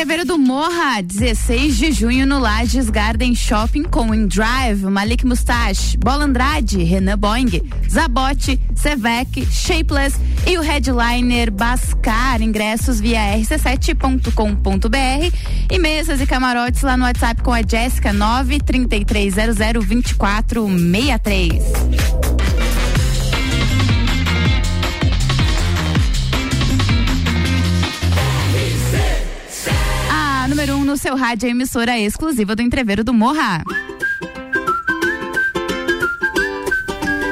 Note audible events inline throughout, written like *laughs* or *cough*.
Entreveiro do Morra, 16 de junho no Lages Garden Shopping com Drive, Malik Mustache, Bola Andrade, Renan Boing, Zabote, Sevec, Shapeless e o headliner Bascar. Ingressos via rc7.com.br e mesas e camarotes lá no WhatsApp com a Jéssica 93300 no seu rádio, emissora exclusiva do Entreveiro do Morra.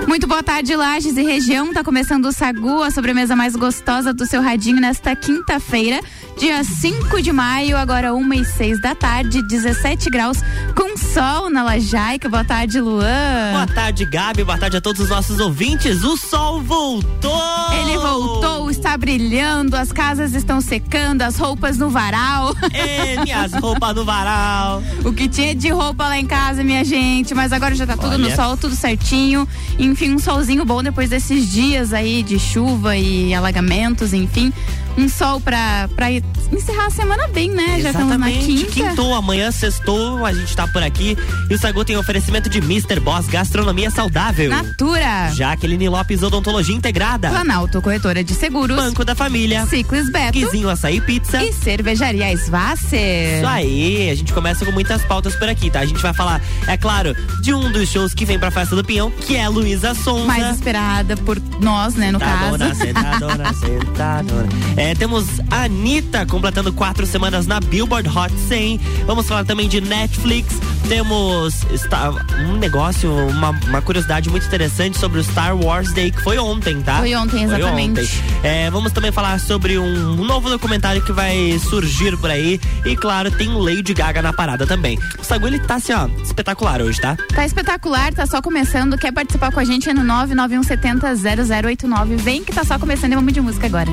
Muito boa tarde, Lages e região. Tá começando o Sagu, a sobremesa mais gostosa do seu radinho nesta quinta-feira dia 5 de maio, agora 1 e 6 da tarde, 17 graus, com sol na Lajaica. Boa tarde, Luan. Boa tarde, Gabi. Boa tarde a todos os nossos ouvintes. O sol voltou! Ele voltou, está brilhando, as casas estão secando, as roupas no varal. É, minhas roupas no varal. *laughs* O que tinha de roupa lá em casa, minha gente, mas agora já tá tudo Olha. no sol, tudo certinho. Enfim, um solzinho bom depois desses dias aí de chuva e alagamentos, enfim um sol pra, pra encerrar a semana bem, né? Já estamos na quinta. Quintou, amanhã sextou, a gente tá por aqui. E o Sagu tem oferecimento de Mr. Boss Gastronomia Saudável. Natura. Jaqueline Lopes Odontologia Integrada. Planalto Corretora de Seguros. Banco da Família. Ciclis Beto. Quizinho Açaí Pizza. E Cervejaria Svasser. Isso aí, a gente começa com muitas pautas por aqui, tá? A gente vai falar, é claro, de um dos shows que vem pra Festa do Pinhão, que é Luísa Sonza. Mais esperada por nós, né, no caso. Sentadona, *laughs* sentadona. É, temos a Anitta completando quatro semanas na Billboard Hot 100. Vamos falar também de Netflix. Temos está, um negócio, uma, uma, curiosidade muito interessante sobre o Star Wars Day, que foi ontem, tá? Foi ontem, exatamente. Foi ontem. É, vamos também falar sobre um, novo documentário que vai surgir por aí. E claro, tem Lady Gaga na parada também. O Sagu, ele tá assim, ó, espetacular hoje, tá? Tá espetacular, tá só começando. Quer participar com a gente é no 99170 0089. Vem que tá só começando e vamos de música agora.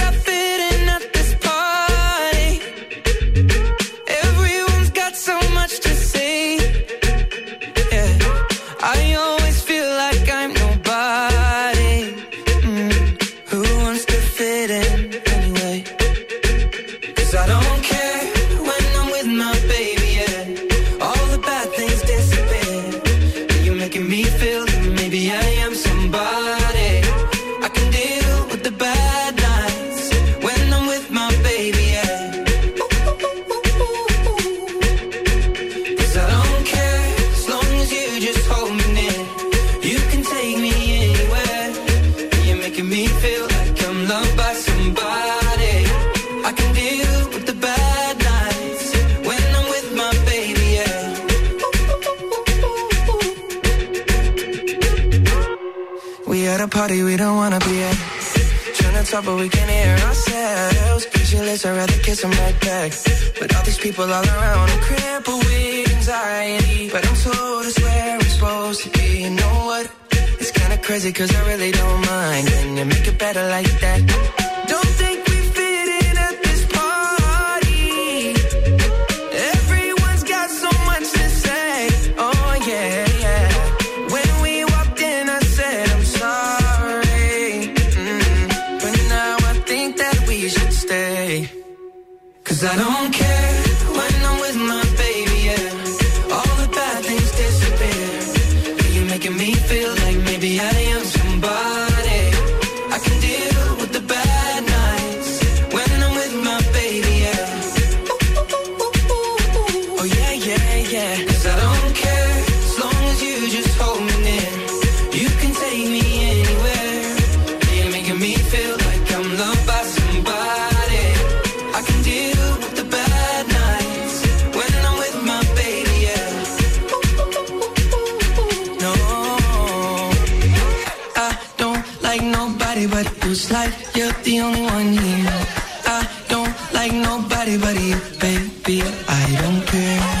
people all around, I'm crippled with anxiety. But I'm told it's where I'm supposed to be. You know what? It's kinda crazy, cause I really don't be, I don't care.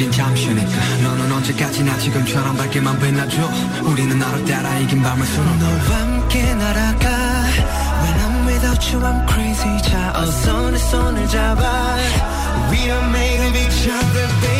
우린 잠시니까. 너는 언제까지나 지금처럼 밝게만 빛나줘. 우리는 하루 따라 이긴 밤을 수놓 너와 함께 날아가. When I'm without you I'm crazy. 자 어서 내 손을 잡아. We are made of each other baby.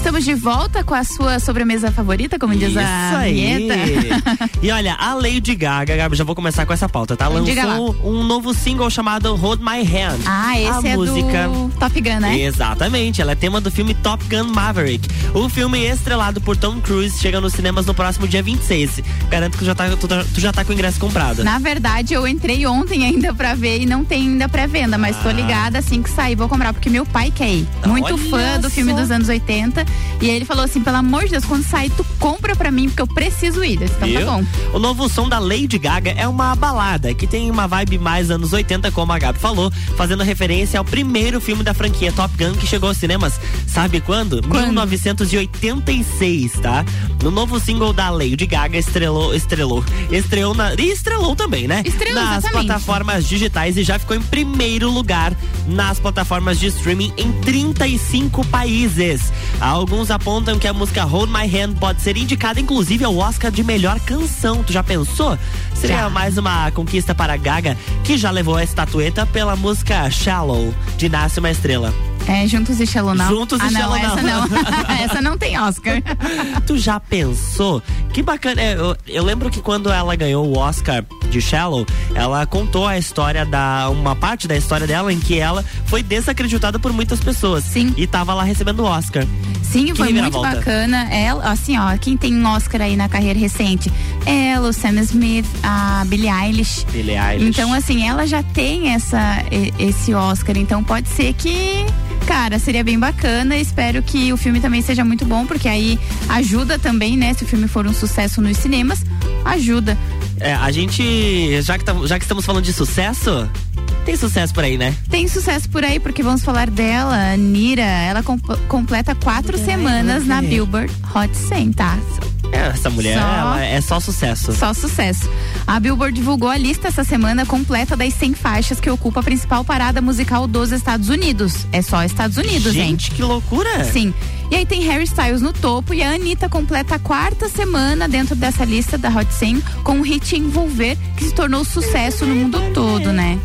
Estamos de volta com a sua sobremesa favorita, como diz Isso a aí. vinheta. e olha, a Lady Gaga, Gabi, já vou começar com essa pauta, tá? Lançou um novo single chamado Hold My Hand. Ah, esse a é música... do Top Gun, né? Exatamente, ela é tema do filme Top Gun Maverick. O filme estrelado por Tom Cruise chega nos cinemas no próximo dia 26. Garanto que já tá, tu, tu já tá com o ingresso comprado. Na verdade, eu entrei ontem ainda pra ver e não tem ainda pré-venda, mas tô ligada assim que sair, vou comprar, porque meu pai quer ir. Muito Olha fã do filme só. dos anos 80. E ele falou assim: pelo amor de Deus, quando sair, tu compra pra mim, porque eu preciso ir. Disse, Então Viu? tá bom. O novo som da Lady Gaga é uma balada que tem uma vibe mais anos 80, como a Gabi falou, fazendo referência ao primeiro filme da franquia Top Gun que chegou aos cinemas. Sabe quando? Quando? 1986, tá? No novo single da Lady Gaga estrelou, estrelou, estreou na e estrelou também, né? Estreou, nas exatamente. plataformas digitais e já ficou em primeiro lugar nas plataformas de streaming em 35 países. Alguns apontam que a música Hold My Hand pode ser indicada inclusive ao Oscar de melhor canção. Tu já pensou? Seria Já. mais uma conquista para a Gaga, que já levou a estatueta pela música Shallow, de Nasce uma Estrela. É, Juntos e Shallow não. Juntos e ah, não, Shallow essa não. *laughs* essa não tem Oscar. *laughs* tu já pensou? Que bacana. é, Eu, eu lembro que quando ela ganhou o Oscar de Shallow, ela contou a história da. uma parte da história dela em que ela foi desacreditada por muitas pessoas. Sim. E tava lá recebendo o Oscar. Sim, Que foi muito bacana. Ela, assim, ó, quem tem um Oscar aí na carreira recente? Ela, o Sam Smith, a Billie Eilish. Billie Eilish. Então, assim, ela já tem essa, e- esse Oscar, então pode ser que. Cara, seria bem bacana. Espero que o filme também seja muito bom, porque aí ajuda também, né? Se o filme for um sucesso nos cinemas, ajuda. É, a gente. Já que, tam- já que estamos falando de sucesso, tem sucesso por aí, né? Tem sucesso por aí, porque vamos falar dela, Nira. Ela comp- completa quatro semanas na Billboard Hot 100, tá? É, essa mulher Só- ela é só sucesso. Só sucesso. A Billboard divulgou a lista essa semana completa das 100 faixas que ocupa a principal parada musical dos Estados Unidos. É só Estados Unidos, gente. Gente, que loucura! Sim. E aí tem Harry Styles no topo e a Anitta completa a quarta semana dentro dessa lista da Hot 100 com o hit Envolver, que se tornou sucesso no mundo todo, né?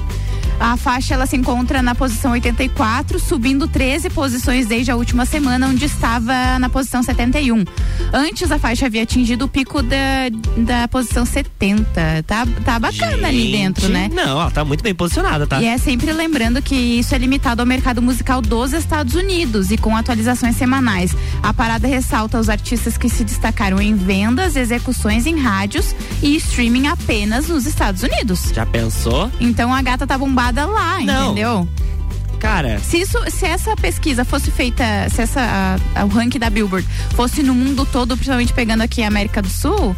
A faixa ela se encontra na posição 84, subindo 13 posições desde a última semana, onde estava na posição 71. Antes a faixa havia atingido o pico da, da posição 70. Tá, tá bacana ali Gente, dentro, né? Não, ela tá muito bem posicionada, tá? E é sempre lembrando que isso é limitado ao mercado musical dos Estados Unidos e com atualizações semanais. A parada ressalta os artistas que se destacaram em vendas, execuções em rádios e streaming apenas nos Estados Unidos. Já pensou? Então a gata tá bombada lá, Não. entendeu? Cara, Se, isso, se essa pesquisa fosse feita, se essa, a- a- o ranking da Billboard fosse no mundo todo, principalmente pegando aqui a América do Sul,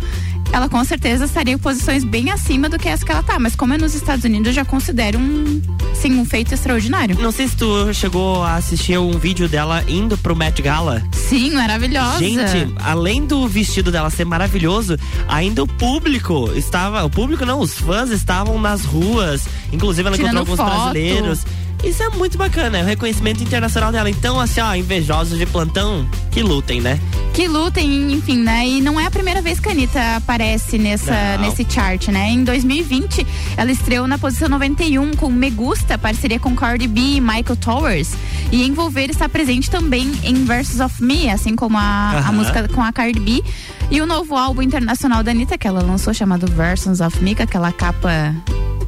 ela com certeza estaria em posições bem acima do que essa que ela tá. Mas como é nos Estados Unidos, eu já considero um, sim, um feito extraordinário. não sei se tu chegou a assistir um vídeo dela indo pro Met Gala. Sim, maravilhosa. Gente, além do vestido dela ser maravilhoso, ainda o público estava. O público não, os fãs estavam nas ruas. Inclusive, ela Tirando encontrou alguns foto. brasileiros. Isso é muito bacana, é o reconhecimento internacional dela. Então, assim, ó, invejosos de plantão, que lutem, né? Que lutem, enfim, né? E não é a primeira vez que a Anitta aparece nessa, Não. nesse chart, né? Em 2020, ela estreou na posição 91 com Me Gusta, parceria com Cardi B e Michael Towers. E Envolver está presente também em Versus of Me, assim como a, a Aham. música com a Cardi B. E o novo álbum internacional da Anitta, que ela lançou, chamado Versions of Me, com aquela capa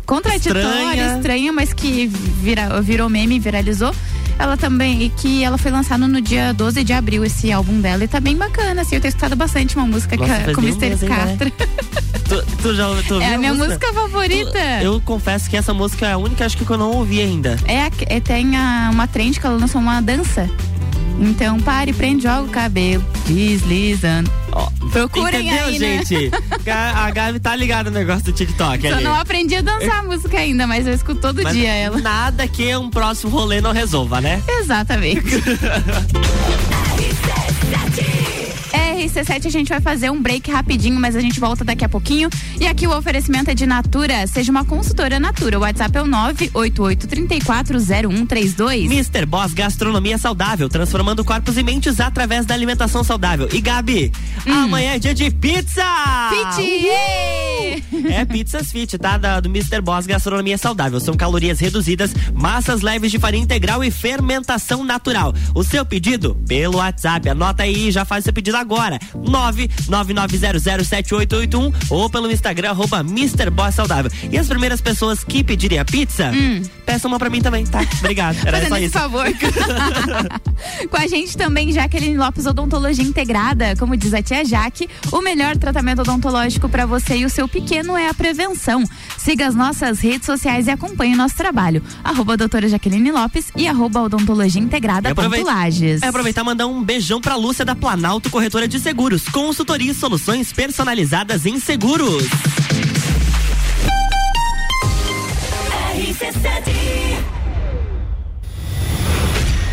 contraditória, Estranha. estranha, mas que vira- virou meme viralizou. Ela também, e que ela foi lançada no dia 12 de abril, esse álbum dela. E tá bem bacana, assim. Eu tenho escutado bastante uma música Nossa, que, com Mr. né? Catra. Tu, tu já tu É a minha música favorita. Tu- eu confesso que essa música é a única, acho que eu não ouvi ainda. É, a- é, tem a- uma trend que ela lançou uma dança. Então pare, prende, joga o cabelo, deslizando. Ó, Procurem Entendeu, aí, né? gente? Ga- A Gabi tá ligada no negócio do TikTok Eu não aprendi a dançar a música ainda, mas eu escuto todo Mas dia ela. Nada que um próximo rolê não resolva, né? Exatamente. *laughs* RC7, a gente vai fazer um break rapidinho, mas a gente volta daqui a pouquinho. E aqui o oferecimento é de Natura. Seja uma consultora Natura. O WhatsApp é o 988340132. Mr. Boss Gastronomia Saudável, transformando corpos e mentes através da alimentação saudável. E Gabi, Hum. amanhã é dia de pizza! Piti! é Pizzas Fit, tá? Da, do Mr. Boss Gastronomia Saudável. São calorias reduzidas, massas leves de farinha integral e fermentação natural. O seu pedido pelo WhatsApp. Anota aí, já faz seu pedido agora. 999007881 ou pelo Instagram arroba Saudável. E as primeiras pessoas que pedirem a pizza, hum. Peçam uma pra mim também, tá? Obrigado. Era *laughs* Fazendo só isso. favor. *laughs* Com a gente também, Jaqueline Lopes Odontologia Integrada. Como diz a tia Jaque, o melhor tratamento odontológico para você e o seu pequeno é a prevenção. Siga as nossas redes sociais e acompanhe o nosso trabalho. Arroba doutora Jaqueline Lopes e arroba odontologia integrada Lages. É aproveitar e mandar um beijão pra Lúcia da Planalto Corretora de Seguros. Consultoria e soluções personalizadas em seguros.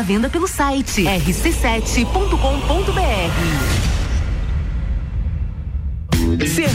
À venda pelo site rc7.com.br.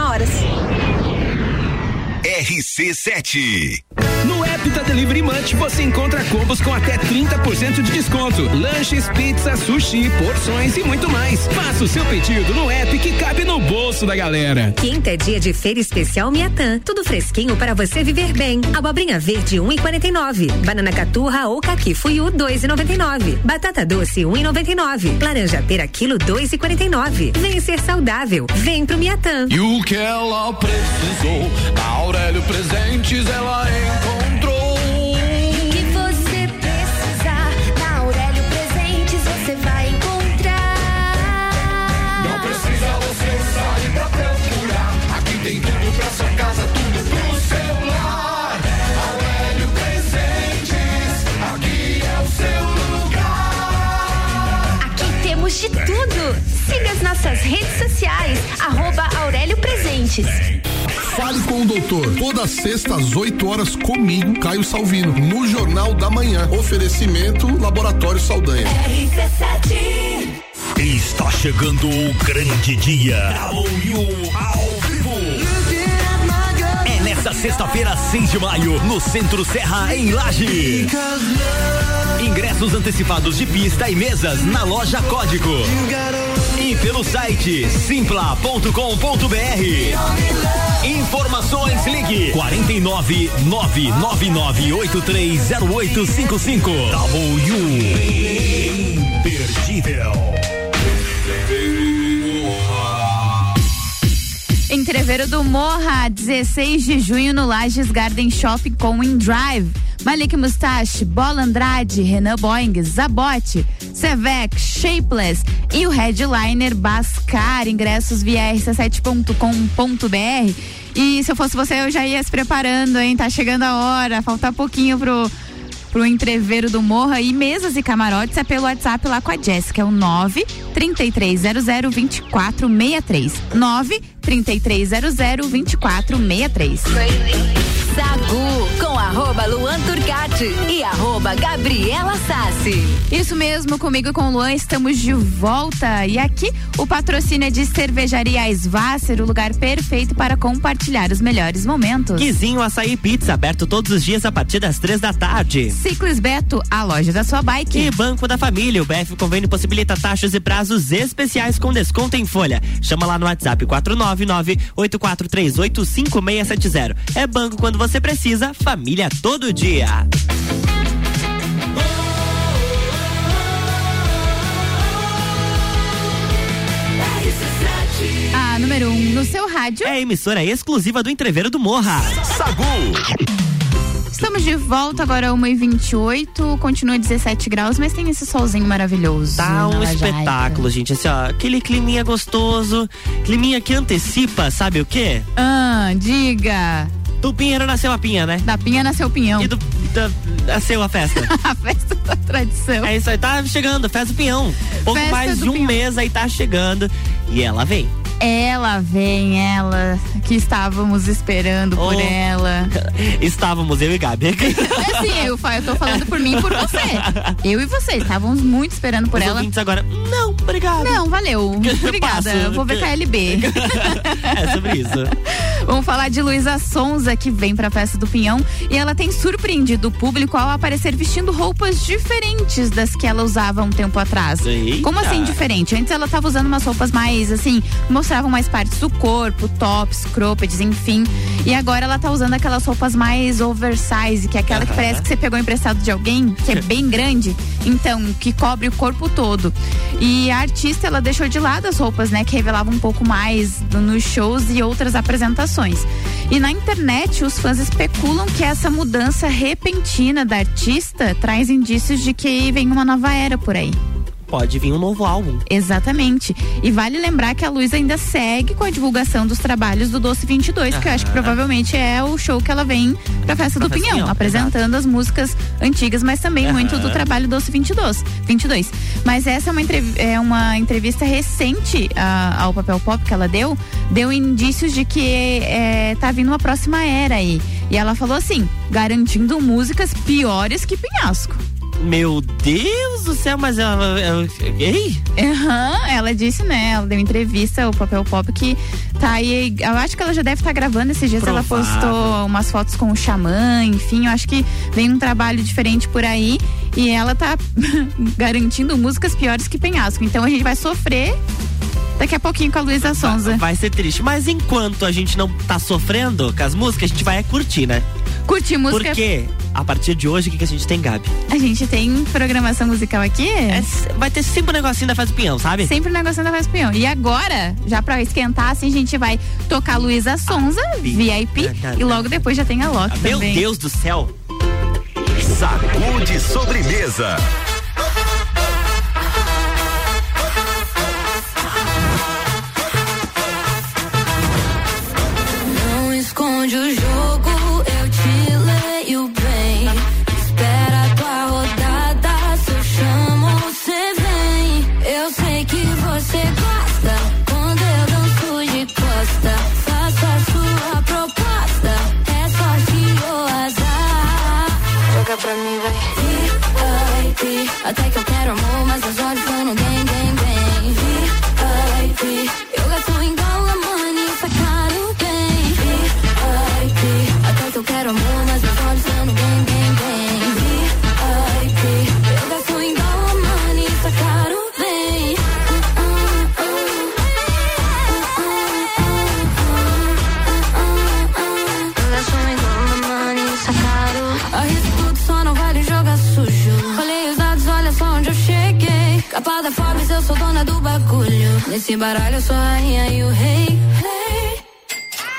horas horas. RC7. Da Delivery Munch você encontra combos com até 30% de desconto. Lanches, pizza, sushi, porções e muito mais. Faça o seu pedido no app que cabe no bolso da galera. Quinta é dia de feira especial Miatã. Tudo fresquinho para você viver bem. Abobrinha verde 1,49. Banana caturra ou caqui fuiu 2,99. Batata doce 1,99. Laranja pera quilo 2,49. Vem ser saudável. Vem pro Miatã. E o que ela precisou, Aurélio Presentes ela encontrou. Nossas redes sociais, arroba Aurélio Presentes. Fale com o doutor. Toda sexta às 8 horas comigo, Caio Salvino, no Jornal da Manhã. Oferecimento Laboratório Saldanha. Está chegando o grande dia. WU ao vivo. É nesta sexta-feira, 6 de maio, no Centro Serra, em Laje. Ingressos antecipados de pista e mesas na loja Código. Pelo site simpla.com.br. Informações ligue 49 999830855. W imperdível. Entreveiro do Morra, 16 de junho no Lages Garden Shopping com InDrive. Malik Mustache, Bola Andrade, Renan Boing, Zabote, Sevec, Shapeless e o headliner Bascar. Ingressos via rc7.com.br. E se eu fosse você, eu já ia se preparando, hein? Tá chegando a hora, falta pouquinho pro pro entreveiro do Morra e mesas e camarotes é pelo WhatsApp lá com a Jéssica, é o 9 3300 2463. 9 3300 2463. Arroba Luan Turcati e arroba Gabriela Sassi. Isso mesmo, comigo e com o Luan estamos de volta. E aqui o patrocínio é de Cervejaria Svasser, o lugar perfeito para compartilhar os melhores momentos. Guizinho Açaí Pizza, aberto todos os dias a partir das três da tarde. Ciclis Beto, a loja da sua bike. E Banco da Família, o BF Convênio possibilita taxas e prazos especiais com desconto em folha. Chama lá no WhatsApp 499-8438-5670. É banco quando você precisa, família todo dia. A número 1 um no seu rádio. É a emissora exclusiva do Entreveiro do Morra. Sagu. Estamos de volta agora 1h28, continua 17 graus, mas tem esse solzinho maravilhoso. Tá um espetáculo, gente. Assim, ó, aquele climinha gostoso, climinha que antecipa, sabe o quê? Ah, diga. Do Pinheiro nasceu a pinha, né? Da pinha nasceu o pinhão. E do, da, nasceu a festa. *laughs* a festa da tradição. É isso aí, tá chegando, festa do pinhão. Pouco Festa mais de um Pinhão. mês aí tá chegando. E ela vem. Ela vem, ela, que estávamos esperando por Oh. ela. *laughs* Estávamos eu e Gabi. É sim, eu, eu tô falando por mim e por você. Eu e você, estávamos muito esperando por Os ela. agora, não, obrigado. Não, valeu. Obrigada. Eu vou ver KLB. *laughs* É sobre isso. Vamos falar de Luísa Sonza, que vem pra festa do Pinhão. E ela tem surpreendido o público ao aparecer vestindo roupas diferentes das que ela usava um tempo atrás. Eita. Como assim diferente? Antes ela tava usando umas roupas mais assim, mostravam mais partes do corpo, tops, croppeds, enfim. E agora ela tá usando aquelas roupas mais oversize, que é aquela que parece que você pegou emprestado de alguém, que é *laughs* bem grande, então, que cobre o corpo todo. E a artista, ela deixou de lado as roupas, né, que revelavam um pouco mais nos shows e outras apresentações. E na internet, os fãs especulam que essa mudança repentina da artista traz indícios de que vem uma nova era por aí. Pode vir um novo álbum. Exatamente. E vale lembrar que a Luísa ainda segue com a divulgação dos trabalhos do Doce 22, que eu acho que provavelmente é o show que ela vem pra Festa Pra do Pinhão, Pinhão, apresentando as músicas antigas, mas também Aham. muito do trabalho Doce 22. 22. Mas essa é uma, é uma entrevista recente ah, ao Papel Pop que ela deu, deu indícios de que é, tá vindo uma próxima era aí. E ela falou assim, garantindo músicas piores que Pinhasco. Meu Deus do céu, mas ela. ela ei? Aham, ela disse, né? Ela deu entrevista ao Papel Pop que tá aí. Eu acho que ela já deve estar gravando esses dias. Ela Provável. postou umas fotos com o Xamã, enfim. Eu acho que vem um trabalho diferente por aí. E ela tá *laughs* garantindo músicas piores que Penhasco. Então a gente vai sofrer daqui a pouquinho com a Luísa Sonza. Vai ser triste. Mas enquanto a gente não tá sofrendo com as músicas, a gente vai curtir, né? Curtir música. Porque a partir de hoje, o que, que a gente tem, Gabi? A gente tem programação musical aqui? É, vai ter sempre um negocinho da Faz Pinhão, sabe? Sempre um negocinho da Faz Pinhão. E agora, já pra esquentar, assim, a gente vai tocar Luísa Sonza, VIP, e logo depois já tem a Loki Meu também. Deus do céu. Sacude sobremesa. Esconde o jogo, eu te leio bem. Espera a tua rodada, se eu chamo, você vem. Eu sei que você gosta quando eu danço de costa. Faça a sua proposta, é sorte ou azar. Joga pra mim, vai. VIP, até que eu quero amor, mas os cheguei. Capa da Forbes, eu sou dona do bagulho. Nesse baralho, eu sou a rainha e o rei.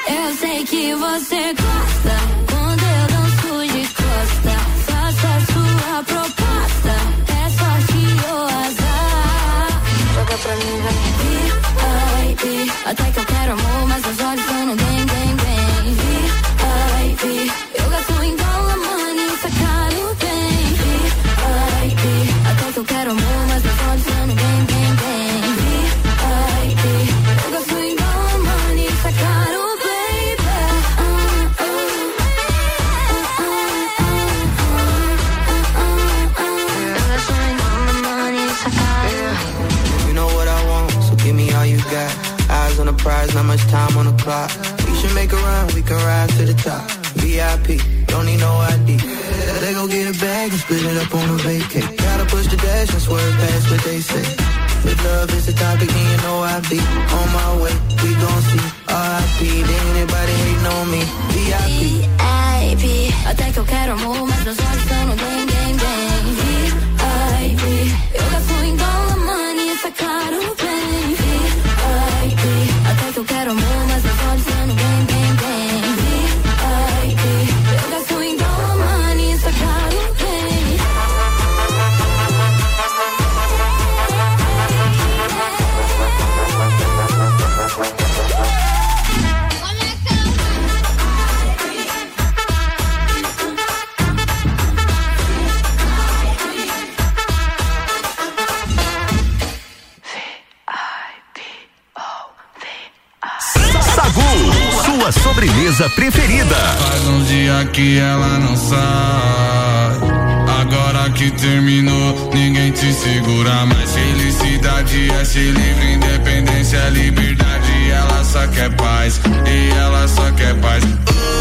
Eu sei que você gosta quando eu danço de costa. Faça a sua proposta, é sorte ou azar. Joga pra mim, vai. Até que eu quero amor, mas os olhos estão no bem, much time on the clock. We should make a run, we can ride to the top. VIP, don't need no ID. They go get a bag and split it up on a vacay. Gotta push the dash and swerve past what they say. If love is the topic, then you know I be on my way. We gon' see RIP, ain't anybody hating on me. VIP. VIP, até que eu quero amor, mas meus olhos estão no bem, bem, bem. VIP, eu gasto em dólar, money, bem. VIP, I'm on pode ser preferida. Faz um dia que ela não sai. Agora que terminou, ninguém te segura mais. Felicidade é ser livre, independência é liberdade. Ela só quer paz, e ela só quer paz. Oh,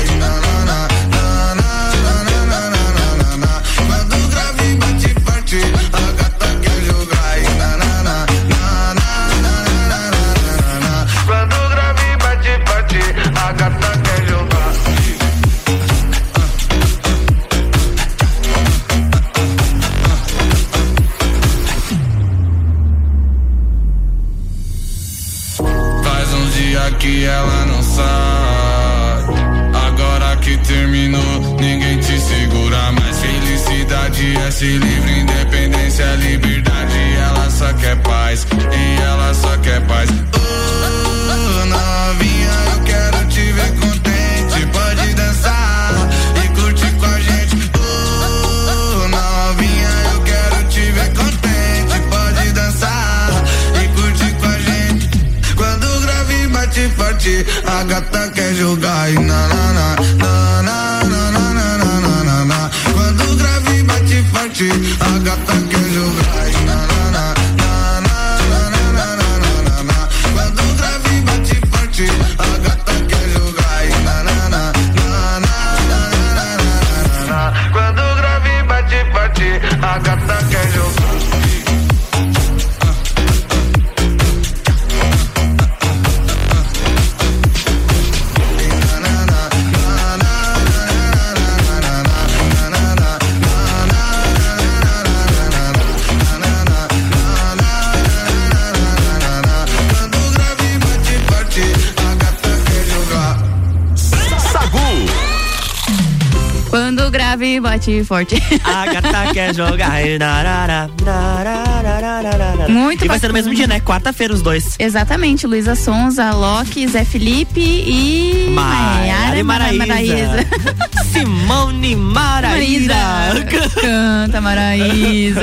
bate forte. *laughs* A gata quer jogar. Muito E vai ser no mesmo dia, né? Quarta-feira os dois. Exatamente, Luísa Sonza, Loki, Zé Felipe e Maiara e Maraísa. Simone Maraísa. Canta, Maraísa.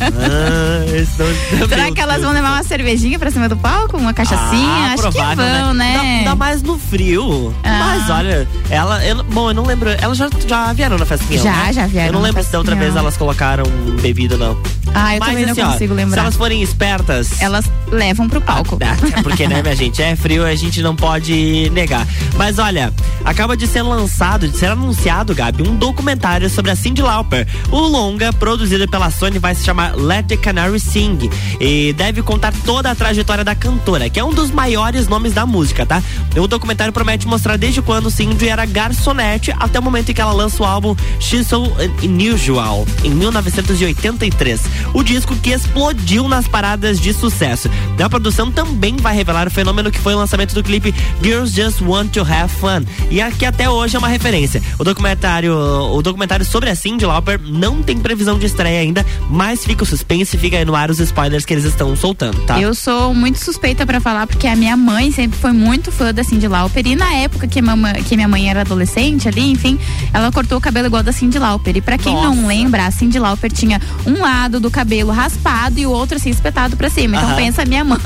Ah, estou- Será meu que elas vão levar uma cervejinha pra cima do palco? Uma cachaçinha? Ah, Acho provável, que vão, né? Ainda, ainda mais no frio. Ah. Mas olha, ela. eu- bom, eu não lembro. Elas já, já vieram na festa Já, né? já vieram Eu não lembro se da outra vez elas colocaram bebida, não. Ah, eu Mas, também não assim, ó, consigo lembrar. Se elas forem espertas. Elas levam pro palco. É porque, né, minha *laughs* gente? É frio, a gente não pode negar. Mas olha, acaba de ser lançado, de ser anunciado, Gabi, um documentário sobre a Cyndi Lauper. O longa, produzido pela Sony, vai se chamar Let the Canary Sing. E deve contar toda a trajetória da cantora, que é um dos maiores nomes da música, tá? O documentário promete mostrar desde quando Cindy era garçonete até o momento em que ela lança o álbum She's So Unusual, em 1983. O disco que explodiu nas paradas de sucesso. A produção também vai revelar o fenômeno que foi o lançamento do clipe Girls Just Want to Have Fun. E aqui até hoje é uma referência. O documentário, o documentário sobre a Cyndi Lauper não tem previsão de estreia ainda, mas fica o suspense, fica aí no ar os spoilers que eles estão soltando, tá? Eu sou muito suspeita pra falar porque a minha mãe sempre foi muito fã da Cindy Lauper e na época que, mama, que minha mãe era adolescente ali, enfim, ela cortou o cabelo igual da Cindy Lauper. E pra quem não Nossa. lembra, a Cindy Lauper tinha um lado do cabelo raspado e o outro assim espetado pra cima. Então Aham. pensa minha mãe,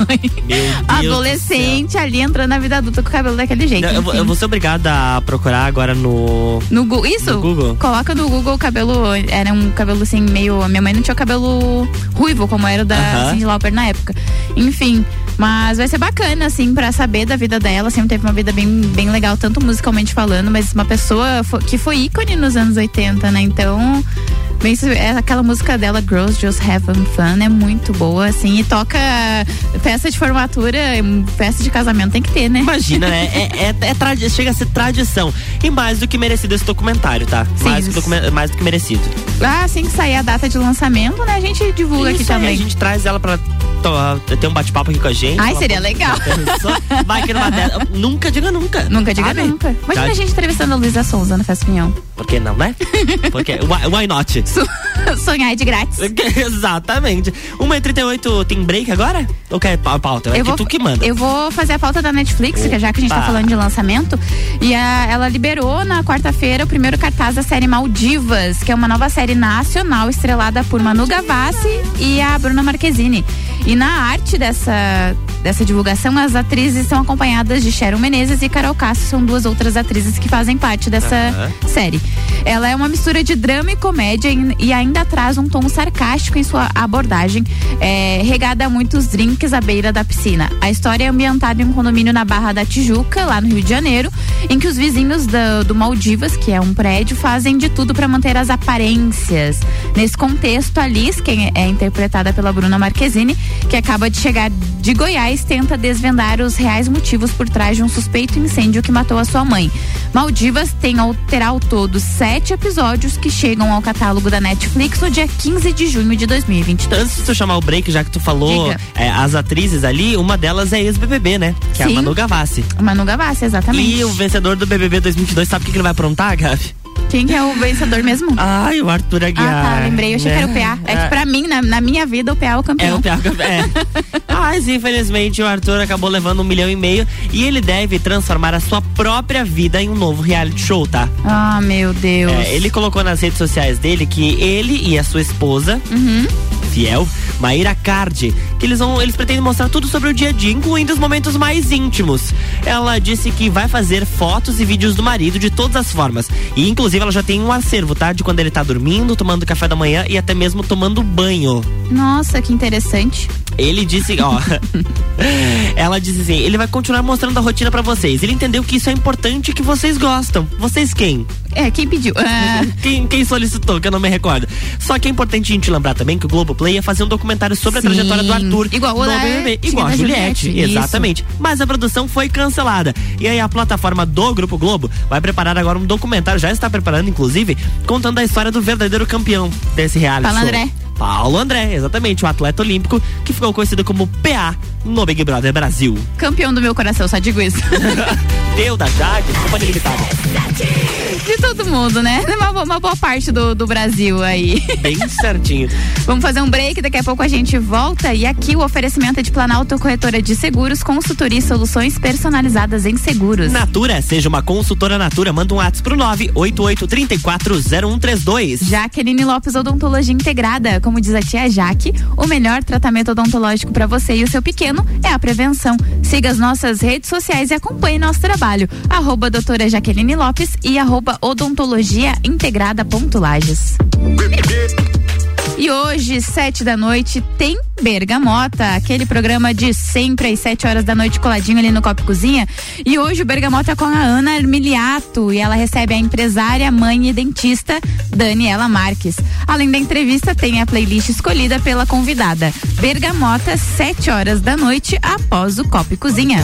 *laughs* adolescente ali entrando na vida adulta com o cabelo daquele jeito. Eu, eu vou- enfim. eu vou ser obrigada a procurar agora no. No Google. Isso? No Google? Coloca no Google o cabelo. Era um cabelo assim, meio. a Minha mãe não tinha o cabelo ruivo, como era o da Aham. Cindy Lauper na época. Enfim. Mas vai ser bacana, assim, pra saber da vida dela. Sempre teve uma vida bem, bem legal, tanto musicalmente falando, mas uma pessoa que foi ícone nos anos 80, né? Então. É aquela música dela, Girls Just Having Fun, é muito boa, assim, e toca peça de formatura, peça de casamento tem que ter, né? Imagina, né? É, é, é tradi- chega a ser tradição. E mais do que merecido esse documentário, tá? Sim. Mais, do que mais do que merecido. Ah, assim que sair a data de lançamento, né? A gente divulga aqui Isso aí, também. a gente traz ela pra ter um bate-papo aqui com a gente. Ai, seria legal. Vai que numa dela. Nunca diga nunca. Nunca diga nunca. Imagina a gente entrevistando a Luísa Souza na Festa Pinhão. Por que não, né? Porque, why, why not? *laughs* Sonhar é de grátis. *laughs* Exatamente. 1h38 tem break agora? Ou quer pa- pauta? É que tu que manda. Eu vou fazer a pauta da Netflix, que já que a gente tá Opa. falando de lançamento. E a- ela liberou na quarta-feira o primeiro cartaz da série Maldivas, que é uma nova série nacional estrelada por Manu Gavassi e a Bruna Marquezine. E na arte dessa, dessa divulgação, as atrizes são acompanhadas de Sharon Menezes e Carol Castro, são duas outras atrizes que fazem parte dessa Aham. série. Ela é uma mistura de drama e comédia e- ainda traz um tom sarcástico em sua abordagem, é, regada a muitos drinks à beira da piscina. A história é ambientada em um condomínio na Barra da Tijuca, lá no Rio de Janeiro, em que os vizinhos da- do Maldivas, que é um prédio, fazem de tudo para manter as aparências. Nesse contexto, a Liz, que é interpretada pela Bruna Marquezine, que acaba de chegar de Goiás, tenta desvendar os reais motivos por trás de um suspeito incêndio que matou a sua mãe. Maldivas tem ao, terá ao todo sete episódios que chegam ao catálogo da Netflix no dia 15 de junho de 2022. Antes de tu chamar o break, já que tu falou é, as atrizes ali, uma delas é ex-BBB, né? Que é a Sim. Manu Gavassi. Manu Gavassi, exatamente. E o vencedor do BBB 2022, sabe o que, que ele vai aprontar, Gabi? Quem que é o vencedor mesmo? Ai, o Arthur Aguiar. Ah, tá, lembrei. Eu achei que era o PA. É que pra mim, na, na minha vida, o PA é o campeão. É o PA. É. *laughs* Mas infelizmente o Arthur acabou levando um milhão e meio e ele deve transformar a sua própria vida em um novo reality show, tá? Ah, meu Deus. É, ele colocou nas redes sociais dele que ele e a sua esposa Uhum. Fiel, Maíra Cardi, que eles vão, eles pretendem mostrar tudo sobre o dia a dia, incluindo os momentos mais íntimos. Ela disse que vai fazer fotos e vídeos do marido de todas as formas. E inclusive ela já tem um acervo, tá? De quando ele tá dormindo, tomando café da manhã e até mesmo tomando banho. Nossa, que interessante. Ele disse, ó. *laughs* ela disse assim: ele vai continuar mostrando a rotina para vocês. Ele entendeu que isso é importante e que vocês gostam. Vocês quem? É, quem pediu? Ah. *laughs* Quem, quem solicitou, que eu não me recordo. Só que é importante a gente lembrar também que o Globoplay ia fazer um documentário sobre Sim. a trajetória do Arthur. Igual o BBB. Igual a Juliette. Juliette, isso. Exatamente. Mas a produção foi cancelada. E aí a plataforma do Grupo Globo vai preparar agora um documentário, já está preparando, inclusive, contando a história do verdadeiro campeão desse reality Paulo show. André. Paulo André, exatamente, o atleta olímpico que ficou conhecido como PA no Big Brother Brasil. Campeão do meu coração, só digo isso. *laughs* Deu da Jade, companhia limitada. De todo mundo, né? Uma, uma boa parte do, do Brasil aí. Bem certinho. *laughs* Vamos fazer um break, daqui a pouco a gente volta. E aqui o oferecimento é de Planalto Corretora de Seguros, consultoria e soluções personalizadas em seguros. Natura, seja uma consultora Natura, manda um WhatsApp pro 988340132. Jaqueline Lopes Odontologia Integrada. Como diz a tia Jaque, o melhor tratamento odontológico para você e o seu pequeno é a prevenção. Siga as nossas redes sociais e acompanhe nosso trabalho. Arroba doutora Jaqueline Lopes e arroba odontologia integrada ponto Lages. E hoje, sete da noite, tem Bergamota, aquele programa de sempre às sete horas da noite, coladinho ali no Copo Cozinha. E hoje o Bergamota é com a Ana Armiliato e ela recebe a empresária, mãe e dentista Daniela Marques. Além da entrevista, tem a playlist escolhida pela convidada. Bergamota, sete horas da noite, após o Copo Cozinha.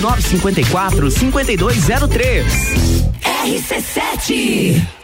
9954 5203. RC7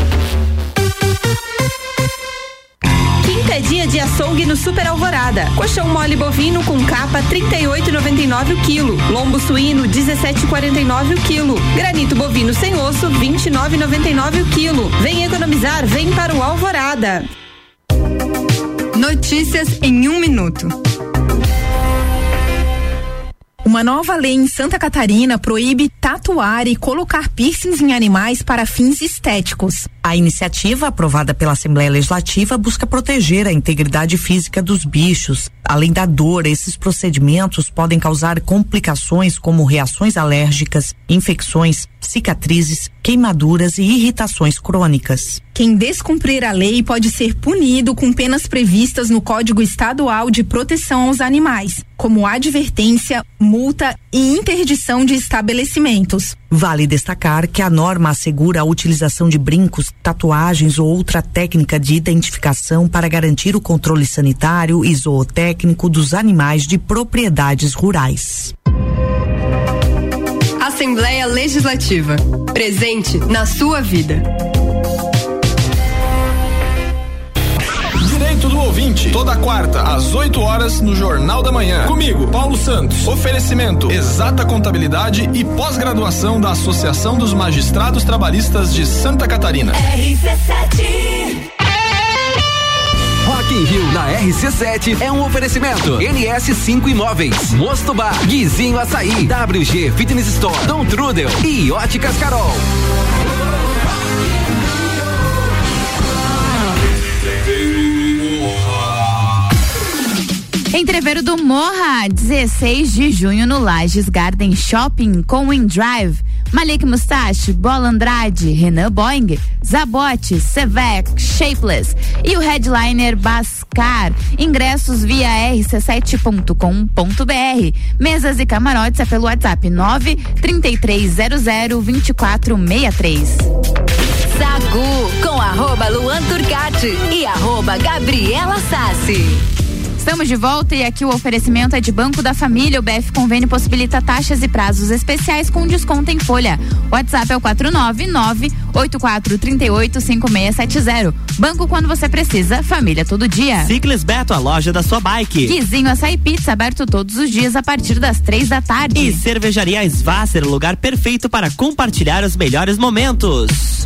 Quinta é dia de açougue no Super Alvorada. Colchão mole bovino com capa 38,99 o quilo. Lombo suíno 17,49 o quilo. Granito bovino sem osso 29,99 o quilo. Vem economizar, vem para o Alvorada. Notícias em um minuto. Uma nova lei em Santa Catarina proíbe tatuar e colocar piercings em animais para fins estéticos. A iniciativa, aprovada pela Assembleia Legislativa, busca proteger a integridade física dos bichos. Além da dor, esses procedimentos podem causar complicações como reações alérgicas, infecções, cicatrizes, queimaduras e irritações crônicas. Quem descumprir a lei pode ser punido com penas previstas no Código Estadual de Proteção aos Animais, como advertência, multa e interdição de estabelecimentos. Vale destacar que a norma assegura a utilização de brincos, tatuagens ou outra técnica de identificação para garantir o controle sanitário e zootécnico dos animais de propriedades rurais. Assembleia Legislativa. Presente na sua vida. Ouvinte, toda quarta, às 8 horas, no Jornal da Manhã. Comigo, Paulo Santos. Oferecimento: exata contabilidade e pós-graduação da Associação dos Magistrados Trabalhistas de Santa Catarina. RC7 Rock in Rio na RC7 é um oferecimento. NS5 Imóveis, Mosto Bar, Guizinho Açaí, WG Fitness Store, Dom Trudel e Óticas Carol. Entreveiro do Morra, 16 de junho no Lages Garden Shopping com Windrive, Malik Mustache, Bola Andrade, Renan Boing, Zabote, Sevec, Shapeless e o headliner Bascar. Ingressos via rc7.com.br. Mesas e camarotes é pelo WhatsApp 93300 2463. Sagu com arroba Luan Turcati e arroba Gabriela Sassi. Estamos de volta e aqui o oferecimento é de Banco da Família. O BF Convênio possibilita taxas e prazos especiais com desconto em folha. WhatsApp é o 499-8438-5670. Banco quando você precisa, família todo dia. Ciclis Beto, a loja da sua bike. Guizinho Açaí Pizza, aberto todos os dias a partir das três da tarde. E Cervejaria Svasser, lugar perfeito para compartilhar os melhores momentos.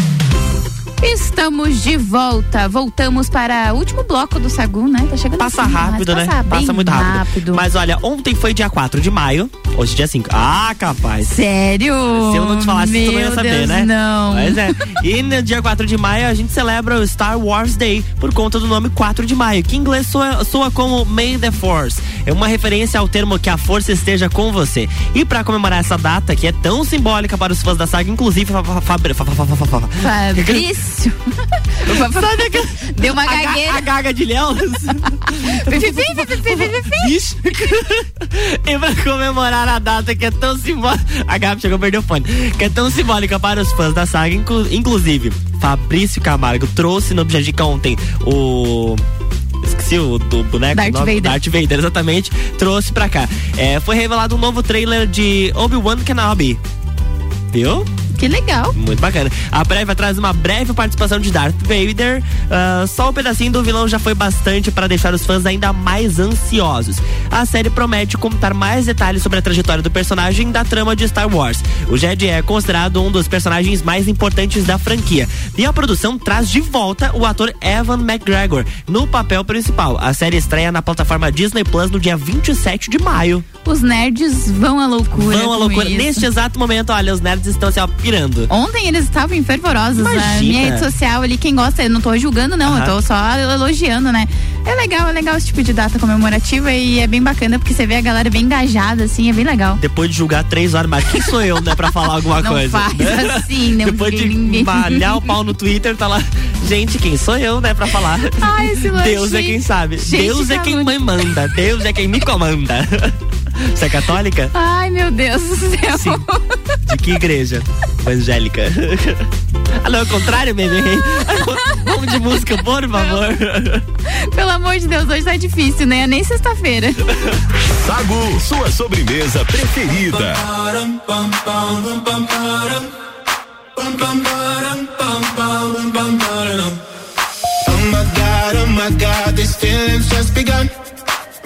Estamos de volta. Voltamos para o último bloco do Sagu, né? Tá chegando Passa assim, rápido, né? passa Passa muito rápido. rápido. Mas olha, ontem foi dia 4 de maio, hoje dia 5. Ah, capaz. Sério? Se eu não te falasse, Meu tu não ia saber, Deus, né? Não. Pois é. E no dia 4 de maio a gente celebra o Star Wars Day por conta do nome 4 de maio, que em inglês soa, soa como May the Force. É uma referência ao termo que a força esteja com você. E pra comemorar essa data, que é tão simbólica para os fãs da saga, inclusive. fa- fácil. *laughs* Sabe aquela... Deu uma a. Ga, a gaga de Léo. *laughs* *laughs* e pra comemorar a data que é tão simbólica. A Gabi chegou a perder o fone. Que é tão simbólica para os fãs da saga. Inclu... Inclusive, Fabrício Camargo trouxe no Objetica ontem o esqueci o do boneco. Darth nome, Vader. Darth Vader, exatamente. Trouxe pra cá. É, foi revelado um novo trailer de Obi-Wan Kenobi. Viu? Que legal. Muito bacana. A prévia traz uma breve participação de Darth Vader. ah, só um pedacinho do vilão já foi bastante para deixar os fãs ainda mais ansiosos. A série promete contar mais detalhes sobre a trajetória do personagem da trama de Star Wars. O Jedi é considerado um dos personagens mais importantes da franquia. E a produção traz de volta o ator Evan McGregor no papel principal. A série estreia na plataforma Disney Plus no dia 27 de maio. Os nerds vão à loucura. Vão à loucura. isso. Neste exato momento, olha, os nerds estão se ó, pirando. Ontem eles estavam fervorosos na Imagina. minha rede social ali. Quem gosta, eu não tô julgando, não. Eu Aham. tô só elogiando, né? É legal, é legal esse tipo de data comemorativa e é bem bacana porque você vê a galera bem engajada, assim, é bem legal. depois de julgar três horas, mas quem sou eu, né, pra falar alguma Não coisa? faz né? assim, não Depois de ninguém. malhar o pau no Twitter, tá lá. Gente, quem sou eu, né, pra falar? Ai, Deus é quem sabe. Gente, Deus é quem me manda. Deus é quem me comanda. *laughs* Você é católica? Ai, meu Deus do céu. Sim. De que igreja? Evangélica. Ah, não, é o contrário, bebê. Vamos de música, por favor. Pelo amor de Deus, hoje tá difícil, né? Nem sexta-feira. Sagu, sua sobremesa preferida. Oh my god, oh my god, this feeling's just begun.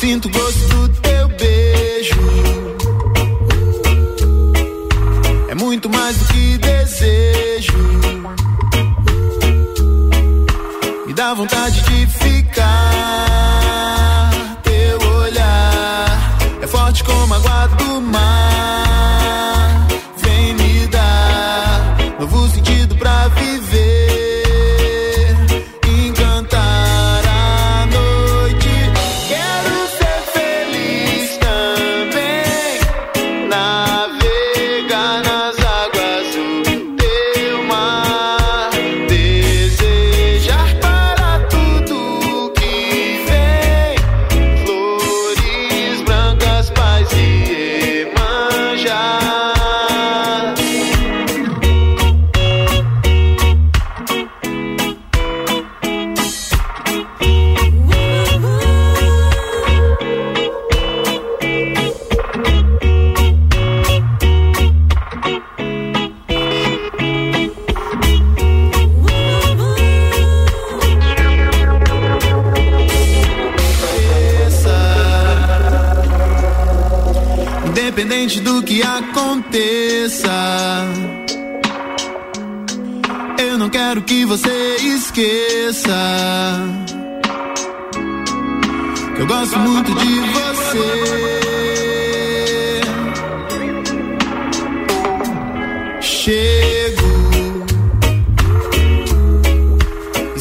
Sinto o gosto do teu beijo. É muito mais do que desejo. Me dá vontade de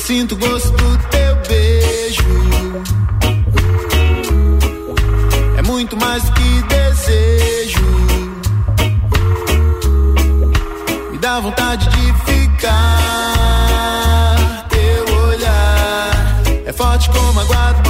sinto gosto do teu beijo. É muito mais do que desejo. Me dá vontade de ficar. Teu olhar é forte como a água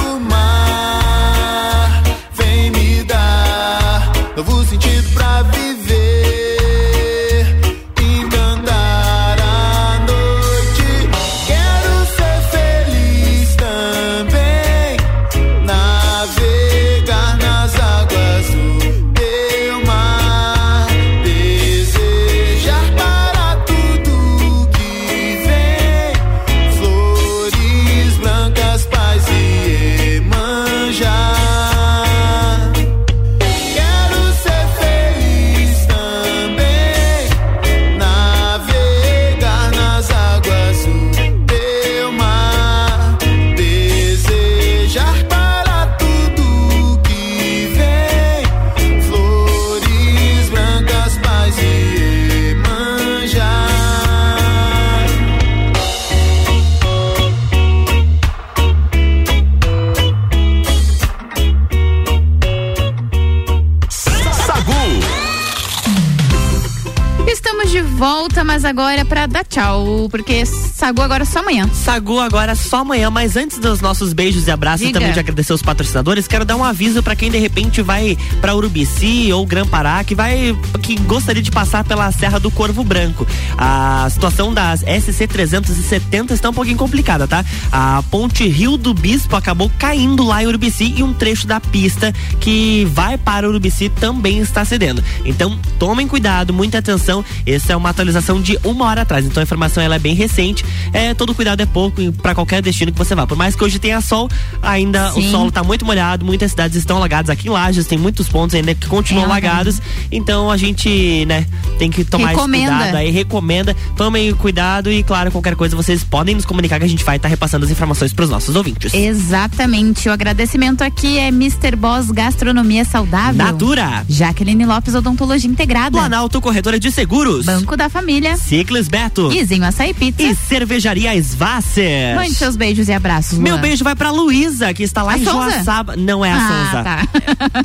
agora pra dar tchau, porque Sagu agora só amanhã. Sagu agora só amanhã, mas antes dos nossos beijos e abraços Diga. também de agradecer os patrocinadores, quero dar um aviso pra quem de repente vai pra Urubici ou Gran Pará, que vai que gostaria de passar pela Serra do Corvo Branco. A situação das SC 370 está um pouquinho complicada, tá? A ponte Rio do Bispo acabou caindo lá em Urubici e um trecho da pista que vai para Urubici também está cedendo. Então, tomem cuidado, muita atenção. Essa é uma atualização de uma hora atrás, então a informação ela é bem recente. É, todo cuidado é pouco para qualquer destino que você vá. Por mais que hoje tenha sol, ainda Sim. o solo tá muito molhado, muitas cidades estão alagadas aqui em Lages, tem muitos pontos ainda que continuam É, alagados. Então a gente, né, tem que tomar esse Recomenda. cuidado aí, recomenda, tomem cuidado e claro, qualquer coisa vocês podem nos comunicar que a gente vai estar repassando as informações para os nossos ouvintes. Exatamente. O agradecimento aqui é Mr. Boss Gastronomia Saudável. Natura. Jaqueline Lopes Odontologia Integrada. Planalto Corretora de Seguros. Banco da Família. Ciclis Beto. Guizinho Açaí Pizza. E Cervejaria Svasser. Mande seus beijos e abraços, Luan. Meu beijo vai pra Luísa, que está lá A em Souza? Joaçaba. Não é a Ah, Souza. tá.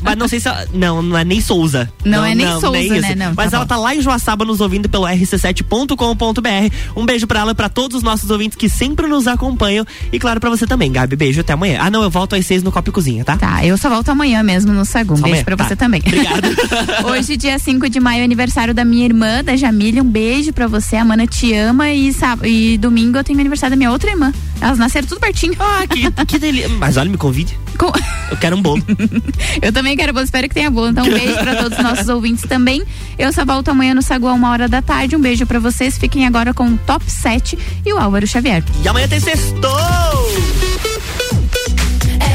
*laughs* Mas não sei se. ela- Não, não é nem Souza. Não é nem Souza, isso. né? Não, Mas tá ela bom. tá lá em Joaçaba nos ouvindo pelo rc7.com.br. Um beijo pra ela e pra todos os nossos ouvintes que sempre nos acompanham. E claro, pra você também, Gabi. Beijo até amanhã. Ah, não, eu volto às seis no Copa e Cozinha, tá? Tá, eu só volto amanhã mesmo no Sagu. Um Só beijo amanhã? pra Tá. você também. Obrigado. *laughs* Hoje, dia 5 de maio, é aniversário da minha irmã, da Jamília. Um beijo pra você. A Mana te ama. E, sábado, e domingo eu tenho aniversário da minha outra irmã. Elas nasceram tudo pertinho. Ah, que, que delícia. Mas olha, me convide. Com- Eu quero um bolo. *laughs* Eu também quero bolo, espero que tenha bolo. Então, um *laughs* beijo pra todos os nossos ouvintes também. Eu só volto amanhã no Sagu a uma hora da tarde. Um beijo pra vocês. Fiquem agora com o Top 7 e o Álvaro Xavier. E amanhã tem sextou!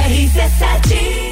RC7